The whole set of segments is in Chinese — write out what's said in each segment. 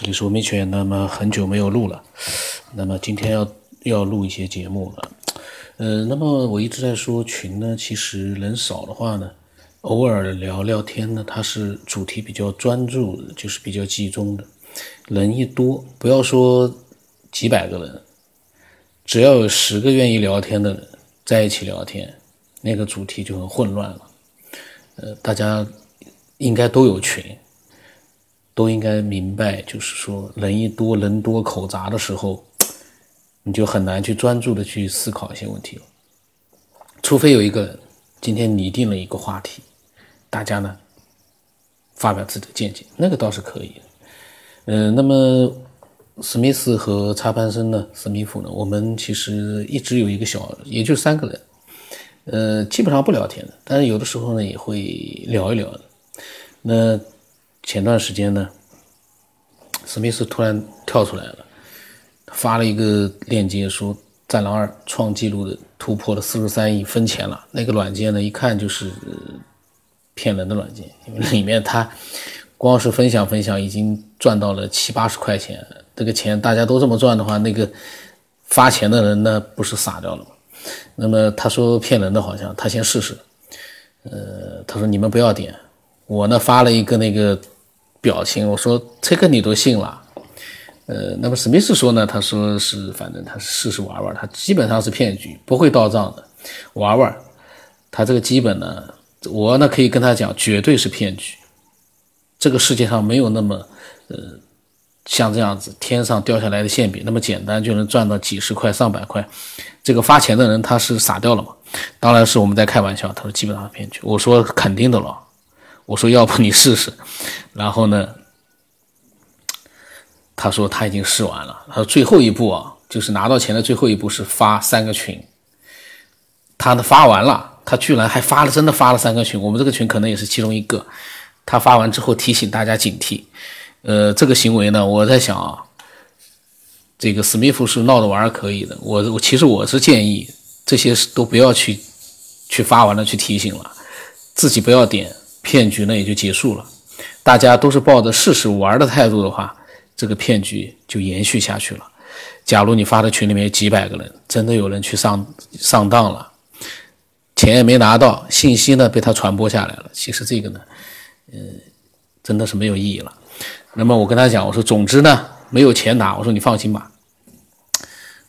这里是吴明全。那么很久没有录了，那么今天要要录一些节目了。呃，那么我一直在说群呢，其实人少的话呢，偶尔聊聊天呢，它是主题比较专注，就是比较集中的。人一多，不要说几百个人，只要有十个愿意聊天的人在一起聊天，那个主题就很混乱了。呃，大家应该都有群。都应该明白，就是说，人一多人多口杂的时候，你就很难去专注的去思考一些问题了。除非有一个人今天拟定了一个话题，大家呢发表自己的见解，那个倒是可以。嗯，那么史密斯和插班生呢，史密夫呢，我们其实一直有一个小，也就三个人，呃，基本上不聊天的，但是有的时候呢也会聊一聊的。那。前段时间呢，史密斯突然跳出来了，发了一个链接，说《战狼二》创纪录的突破了四十三亿分钱了。那个软件呢，一看就是骗人的软件，因为里面他光是分享分享，已经赚到了七八十块钱。这个钱大家都这么赚的话，那个发钱的人呢，不是傻掉了吗？那么他说骗人的，好像他先试试。呃，他说你们不要点。我呢发了一个那个表情，我说这个你都信了，呃，那么史密斯说呢，他说是反正他试试玩玩，他基本上是骗局，不会到账的，玩玩，他这个基本呢，我呢可以跟他讲，绝对是骗局，这个世界上没有那么呃像这样子天上掉下来的馅饼那么简单就能赚到几十块上百块，这个发钱的人他是傻掉了嘛？当然是我们在开玩笑，他说基本上是骗局，我说肯定的了。我说要不你试试，然后呢，他说他已经试完了。他说最后一步啊，就是拿到钱的最后一步是发三个群。他呢发完了，他居然还发了，真的发了三个群。我们这个群可能也是其中一个。他发完之后提醒大家警惕。呃，这个行为呢，我在想啊，这个史密夫是闹着玩可以的。我我其实我是建议这些都不要去去发完了去提醒了，自己不要点。骗局呢也就结束了，大家都是抱着试试玩的态度的话，这个骗局就延续下去了。假如你发的群里面几百个人，真的有人去上上当了，钱也没拿到，信息呢被他传播下来了，其实这个呢，嗯，真的是没有意义了。那么我跟他讲，我说总之呢没有钱拿，我说你放心吧。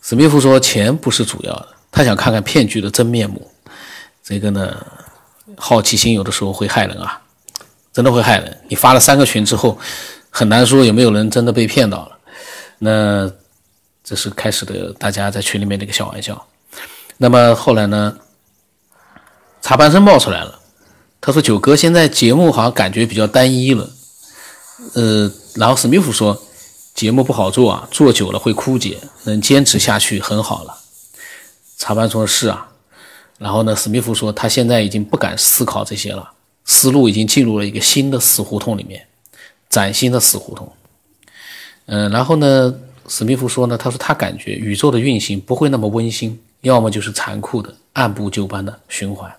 史密夫说钱不是主要的，他想看看骗局的真面目。这个呢。好奇心有的时候会害人啊，真的会害人。你发了三个群之后，很难说有没有人真的被骗到了。那这是开始的大家在群里面的一个小玩笑。那么后来呢，茶班生冒出来了，他说：“九哥现在节目好像感觉比较单一了。”呃，然后史密夫说：“节目不好做啊，做久了会枯竭，能坚持下去很好了。”插班说：“是啊。”然后呢，史密夫说他现在已经不敢思考这些了，思路已经进入了一个新的死胡同里面，崭新的死胡同。嗯，然后呢，史密夫说呢，他说他感觉宇宙的运行不会那么温馨，要么就是残酷的按部就班的循环，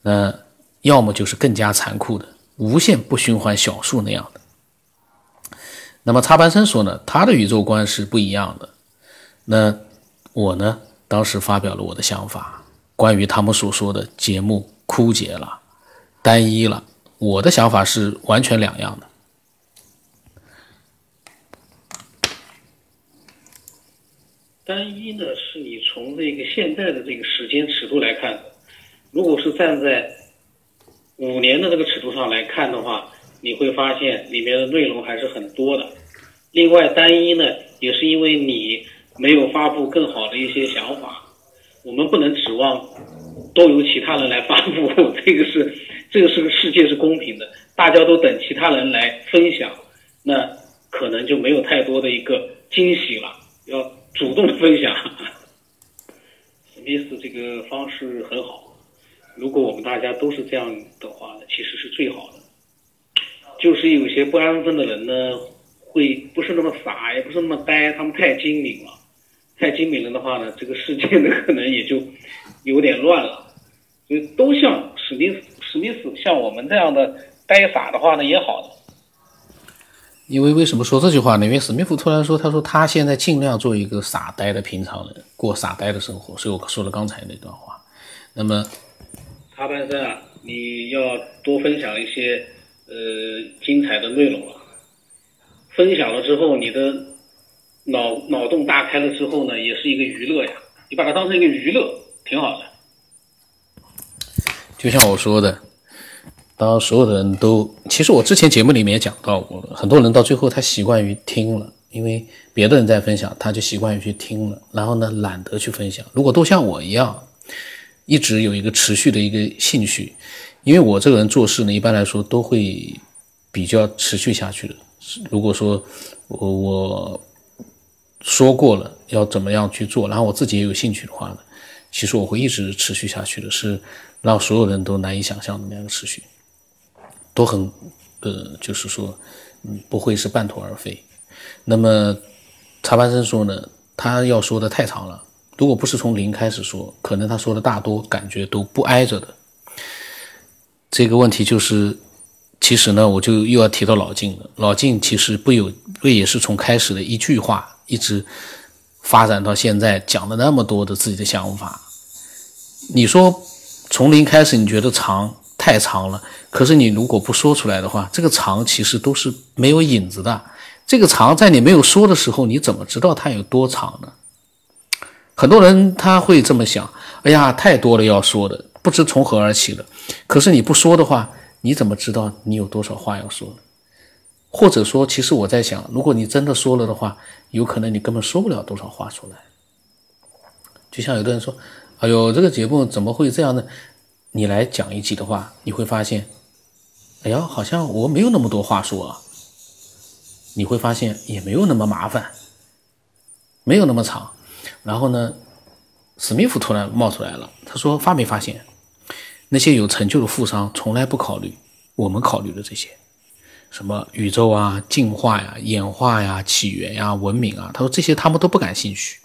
那要么就是更加残酷的无限不循环小数那样的。那么插班生说呢，他的宇宙观是不一样的。那我呢，当时发表了我的想法。关于他们所说的节目枯竭了、单一了，我的想法是完全两样的。单一呢，是你从这个现在的这个时间尺度来看的；如果是站在五年的这个尺度上来看的话，你会发现里面的内容还是很多的。另外，单一呢，也是因为你没有发布更好的一些想法。我们不能指望都由其他人来发布，这个是这个是个世界是公平的，大家都等其他人来分享，那可能就没有太多的一个惊喜了。要主动分享，史密斯这个方式很好。如果我们大家都是这样的话呢，其实是最好的。就是有些不安分的人呢，会不是那么傻，也不是那么呆，他们太精明了。太精明了的话呢，这个世界呢可能也就有点乱了。所以都像史密斯、史密斯像我们这样的呆傻的话呢，也好的。因为为什么说这句话呢？因为史密夫突然说，他说他现在尽量做一个傻呆的平常人，过傻呆的生活，所以我说了刚才那段话。那么，插班生啊，你要多分享一些呃精彩的内容了。分享了之后，你的脑脑洞大开了之后呢，也是一个娱乐呀。你把它当成一个娱乐，挺好的。就像我说的。当所有的人都，其实我之前节目里面也讲到过了，很多人到最后他习惯于听了，因为别的人在分享，他就习惯于去听了，然后呢懒得去分享。如果都像我一样，一直有一个持续的一个兴趣，因为我这个人做事呢，一般来说都会比较持续下去的。如果说我我说过了要怎么样去做，然后我自己也有兴趣的话呢，其实我会一直持续下去的，是让所有人都难以想象的那样的持续。都很，呃，就是说，嗯，不会是半途而废。那么，查班生说呢，他要说的太长了。如果不是从零开始说，可能他说的大多感觉都不挨着的。这个问题就是，其实呢，我就又要提到老晋了。老晋其实不有不也是从开始的一句话，一直发展到现在讲了那么多的自己的想法。你说从零开始，你觉得长？太长了，可是你如果不说出来的话，这个长其实都是没有影子的。这个长在你没有说的时候，你怎么知道它有多长呢？很多人他会这么想：哎呀，太多了要说的，不知从何而起了。可是你不说的话，你怎么知道你有多少话要说呢？或者说，其实我在想，如果你真的说了的话，有可能你根本说不了多少话出来。就像有的人说：“哎呦，这个节目怎么会这样呢？”你来讲一集的话，你会发现，哎呀，好像我没有那么多话说啊。你会发现也没有那么麻烦，没有那么长。然后呢，史密夫突然冒出来了，他说：“发没发现，那些有成就的富商从来不考虑我们考虑的这些，什么宇宙啊、进化呀、演化呀、起源呀、文明啊。他说这些他们都不感兴趣。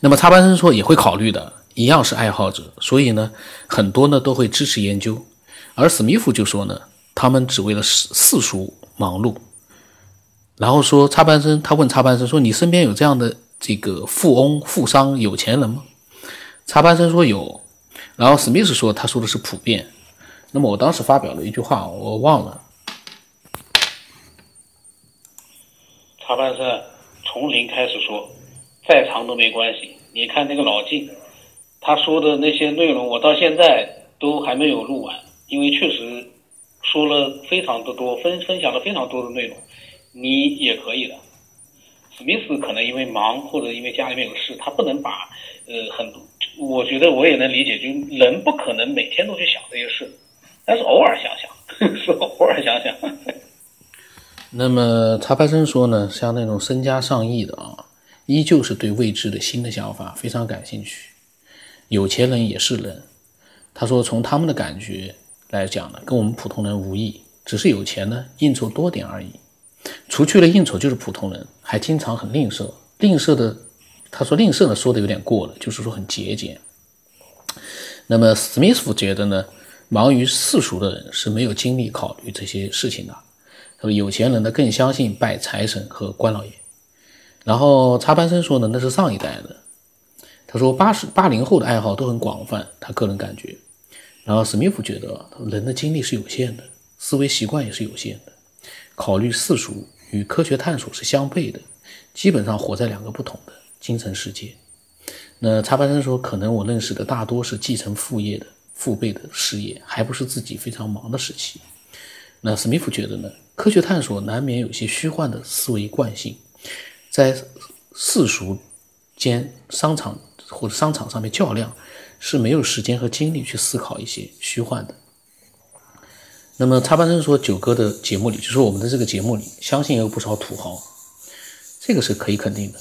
那么插班生说也会考虑的。”一样是爱好者，所以呢，很多呢都会支持研究，而史密夫就说呢，他们只为了世世俗忙碌。然后说插班生，他问插班生说：“你身边有这样的这个富翁、富商、有钱人吗？”插班生说有，然后史密斯说他说的是普遍。那么我当时发表了一句话，我忘了。插班生从零开始说，再长都没关系。你看那个老晋。他说的那些内容，我到现在都还没有录完，因为确实说了非常的多，分分享了非常多的内容。你也可以的。史密斯可能因为忙或者因为家里面有事，他不能把呃很多。我觉得我也能理解，就人不可能每天都去想这些事，但是偶尔想想，是偶尔想想。那么查派生说呢，像那种身家上亿的啊，依旧是对未知的新的想法非常感兴趣。有钱人也是人，他说从他们的感觉来讲呢，跟我们普通人无异，只是有钱呢应酬多点而已。除去了应酬就是普通人，还经常很吝啬。吝啬的，他说吝啬呢说的有点过了，就是说很节俭。那么史密斯觉得呢，忙于世俗的人是没有精力考虑这些事情的。他说有钱人呢更相信拜财神和关老爷。然后插班生说呢，那是上一代的。他说：“八十八零后的爱好都很广泛，他个人感觉。然后史密夫觉得，人的精力是有限的，思维习惯也是有限的，考虑世俗与科学探索是相悖的，基本上活在两个不同的精神世界。那查班生说，可能我认识的大多是继承父业的父辈的事业，还不是自己非常忙的时期。那史密夫觉得呢，科学探索难免有些虚幻的思维惯性，在世俗间商场。”或者商场上面较量，是没有时间和精力去思考一些虚幻的。那么插班生说，九哥的节目里，就是我们的这个节目里，相信也有不少土豪，这个是可以肯定的。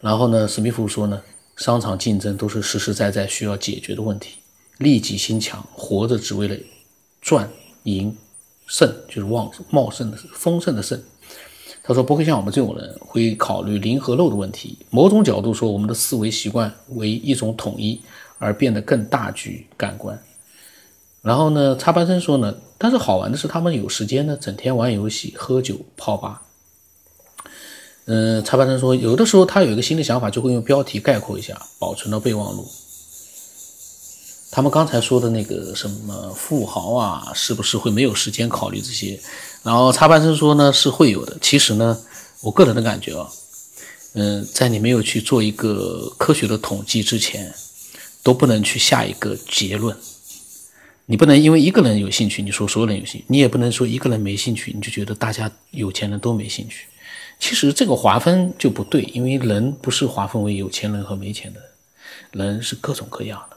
然后呢，史密夫说呢，商场竞争都是实实在在需要解决的问题，利己心强，活着只为了赚赢盛，就是旺茂盛的丰盛的盛。他说不会像我们这种人会考虑零和漏的问题。某种角度说，我们的思维习惯为一种统一而变得更大局感官。然后呢，插班生说呢，但是好玩的是他们有时间呢，整天玩游戏、喝酒、泡吧。嗯，插班生说，有的时候他有一个新的想法，就会用标题概括一下，保存到备忘录。他们刚才说的那个什么富豪啊，是不是会没有时间考虑这些？然后插班生说呢，是会有的。其实呢，我个人的感觉啊，嗯，在你没有去做一个科学的统计之前，都不能去下一个结论。你不能因为一个人有兴趣，你说所有人有兴趣；你也不能说一个人没兴趣，你就觉得大家有钱人都没兴趣。其实这个划分就不对，因为人不是划分为有钱人和没钱的人，人是各种各样的。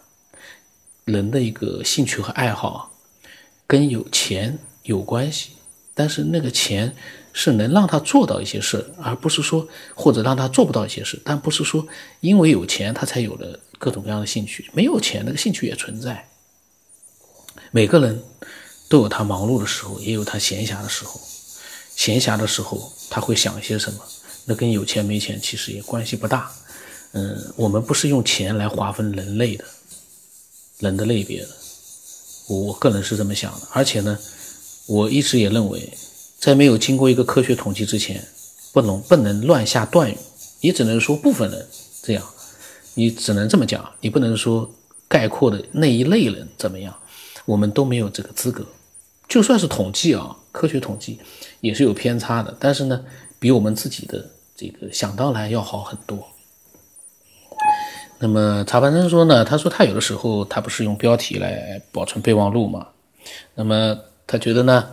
人的一个兴趣和爱好跟有钱有关系，但是那个钱是能让他做到一些事，而不是说或者让他做不到一些事。但不是说因为有钱他才有了各种各样的兴趣，没有钱那个兴趣也存在。每个人都有他忙碌的时候，也有他闲暇的时候。闲暇的时候，他会想一些什么？那跟有钱没钱其实也关系不大。嗯，我们不是用钱来划分人类的，人的类别的。我个人是这么想的。而且呢，我一直也认为，在没有经过一个科学统计之前，不能不能乱下断语。你只能说部分人这样，你只能这么讲，你不能说概括的那一类人怎么样。我们都没有这个资格。就算是统计啊，科学统计也是有偏差的，但是呢，比我们自己的这个想当然要好很多。那么查班生说呢，他说他有的时候他不是用标题来保存备忘录嘛？那么他觉得呢，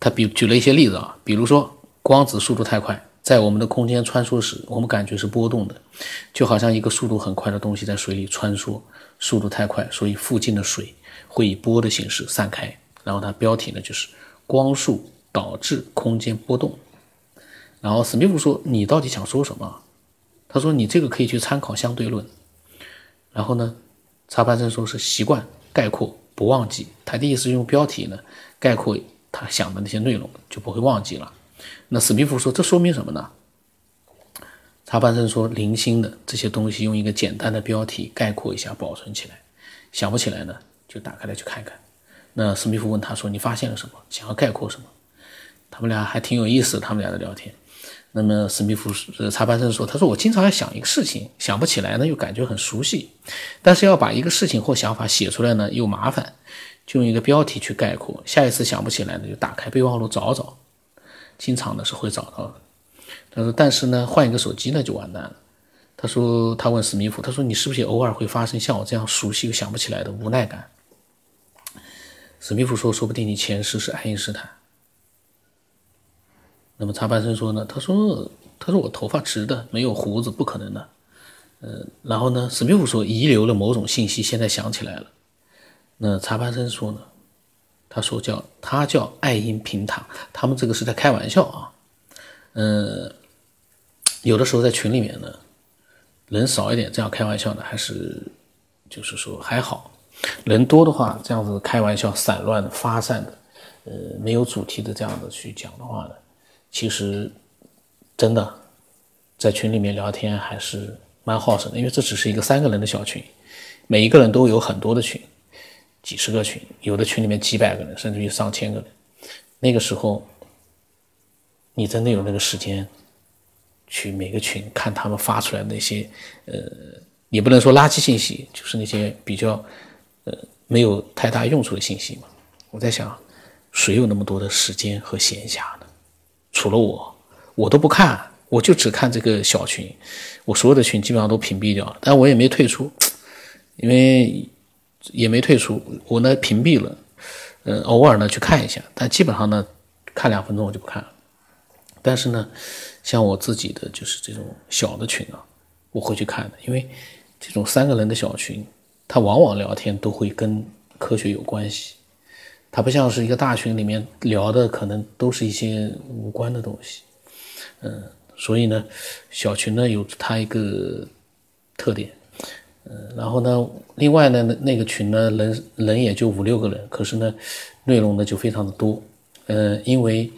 他比举了一些例子啊，比如说光子速度太快，在我们的空间穿梭时，我们感觉是波动的，就好像一个速度很快的东西在水里穿梭，速度太快，所以附近的水会以波的形式散开。然后它标题呢就是光速导致空间波动。然后史密夫说：“你到底想说什么？”他说：“你这个可以去参考相对论。”然后呢，查班生说是习惯概括不忘记。他的意思是用标题呢概括他想的那些内容，就不会忘记了。那史密夫说：“这说明什么呢？”查班生说：“零星的这些东西用一个简单的标题概括一下，保存起来。想不起来呢，就打开来去看看。”那史密夫问他说：“你发现了什么？想要概括什么？”他们俩还挺有意思，他们俩的聊天。那么史密夫呃查班生说：“他说我经常要想一个事情，想不起来呢，又感觉很熟悉，但是要把一个事情或想法写出来呢，又麻烦，就用一个标题去概括。下一次想不起来呢，就打开备忘录找找，经常呢是会找到的。他说，但是呢，换一个手机呢就完蛋了。他说，他问史密夫，他说你是不是偶尔会发生像我这样熟悉又想不起来的无奈感？”史密夫说：“说不定你前世是爱因斯坦。”那么查班生说呢？他说：“他说我头发直的，没有胡子，不可能的。”嗯，然后呢？史密夫说：“遗留了某种信息，现在想起来了。”那查班生说呢？他说：“叫他叫爱因平塔，他们这个是在开玩笑啊。”嗯，有的时候在群里面呢，人少一点，这样开玩笑呢，还是就是说还好。人多的话，这样子开玩笑、散乱的、发散的，呃，没有主题的这样子去讲的话呢，其实真的在群里面聊天还是蛮好神的，因为这只是一个三个人的小群，每一个人都有很多的群，几十个群，有的群里面几百个人，甚至于上千个人。那个时候，你真的有那个时间去每个群看他们发出来那些，呃，也不能说垃圾信息，就是那些比较。呃，没有太大用处的信息嘛？我在想，谁有那么多的时间和闲暇？除了我，我都不看，我就只看这个小群，我所有的群基本上都屏蔽掉了，但我也没退出，因为也没退出，我呢屏蔽了，呃，偶尔呢去看一下，但基本上呢看两分钟我就不看了。但是呢，像我自己的就是这种小的群啊，我会去看的，因为这种三个人的小群。他往往聊天都会跟科学有关系，他不像是一个大群里面聊的可能都是一些无关的东西，嗯，所以呢，小群呢有它一个特点，嗯，然后呢，另外呢那那个群呢人人也就五六个人，可是呢内容呢就非常的多，嗯，因为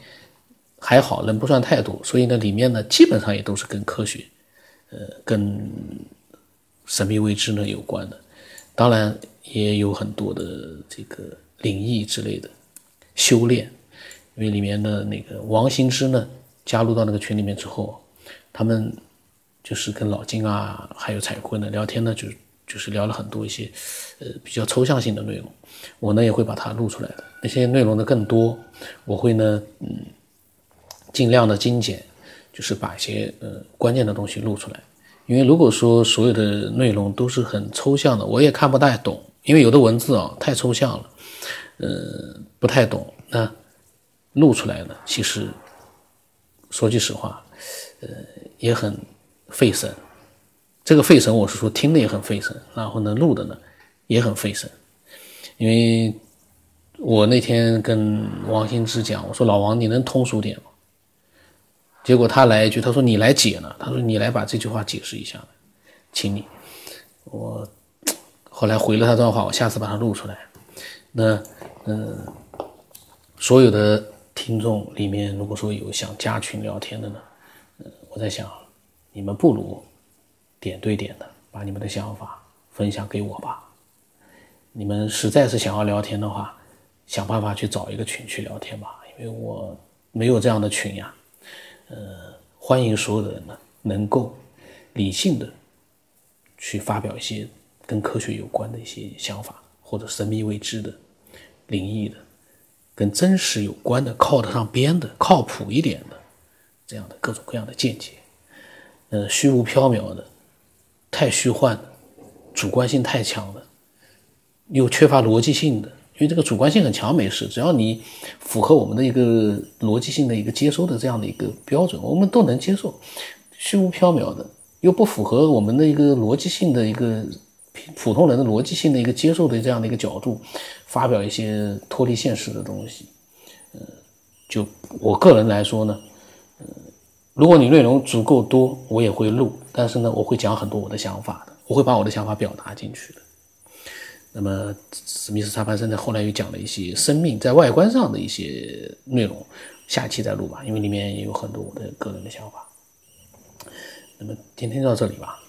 还好人不算太多，所以呢里面呢基本上也都是跟科学，呃，跟神秘未知呢有关的。当然也有很多的这个灵异之类的修炼。因为里面的那个王新之呢，加入到那个群里面之后，他们就是跟老金啊，还有彩坤呢聊天呢，就就是聊了很多一些呃比较抽象性的内容。我呢也会把它录出来的，那些内容呢更多，我会呢嗯尽量的精简，就是把一些呃关键的东西录出来。因为如果说所有的内容都是很抽象的，我也看不太懂。因为有的文字啊太抽象了，呃，不太懂。那录出来呢，其实说句实话，呃，也很费神。这个费神，我是说听的也很费神，然后呢，录的呢也很费神。因为我那天跟王新之讲，我说老王，你能通俗点吗？结果他来一句，他说你来解呢，他说你来把这句话解释一下，请你。我后来回了他段话，我下次把它录出来。那嗯，所有的听众里面，如果说有想加群聊天的呢，嗯，我在想，你们不如点对点的把你们的想法分享给我吧。你们实在是想要聊天的话，想办法去找一个群去聊天吧，因为我没有这样的群呀。呃，欢迎所有的人呢，能够理性的去发表一些跟科学有关的一些想法，或者神秘未知的、灵异的、跟真实有关的、靠得上边的、靠谱一点的这样的各种各样的见解。呃，虚无缥缈的、太虚幻的、主观性太强的。又缺乏逻辑性的，因为这个主观性很强没事，只要你符合我们的一个逻辑性的一个接收的这样的一个标准，我们都能接受。虚无缥缈的，又不符合我们的一个逻辑性的一个普通人的逻辑性的一个接受的这样的一个角度，发表一些脱离现实的东西，呃，就我个人来说呢，呃，如果你内容足够多，我也会录，但是呢，我会讲很多我的想法的，我会把我的想法表达进去的。那么史密斯查潘森呢？后来又讲了一些生命在外观上的一些内容，下期再录吧，因为里面也有很多我的个人的想法。那么今天到这里吧，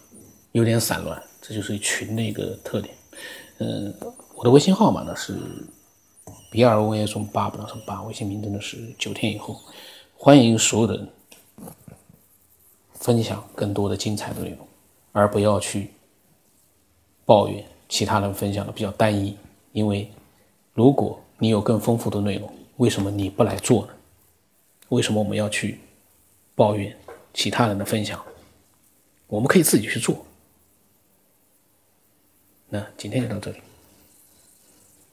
有点散乱，这就是群的一个特点。嗯，我的微信号码呢是 B R O S 八不能说八，微信名真的是九天以后，欢迎所有的人分享更多的精彩的内容，而不要去抱怨。其他人分享的比较单一，因为如果你有更丰富的内容，为什么你不来做呢？为什么我们要去抱怨其他人的分享？我们可以自己去做。那今天就到这里。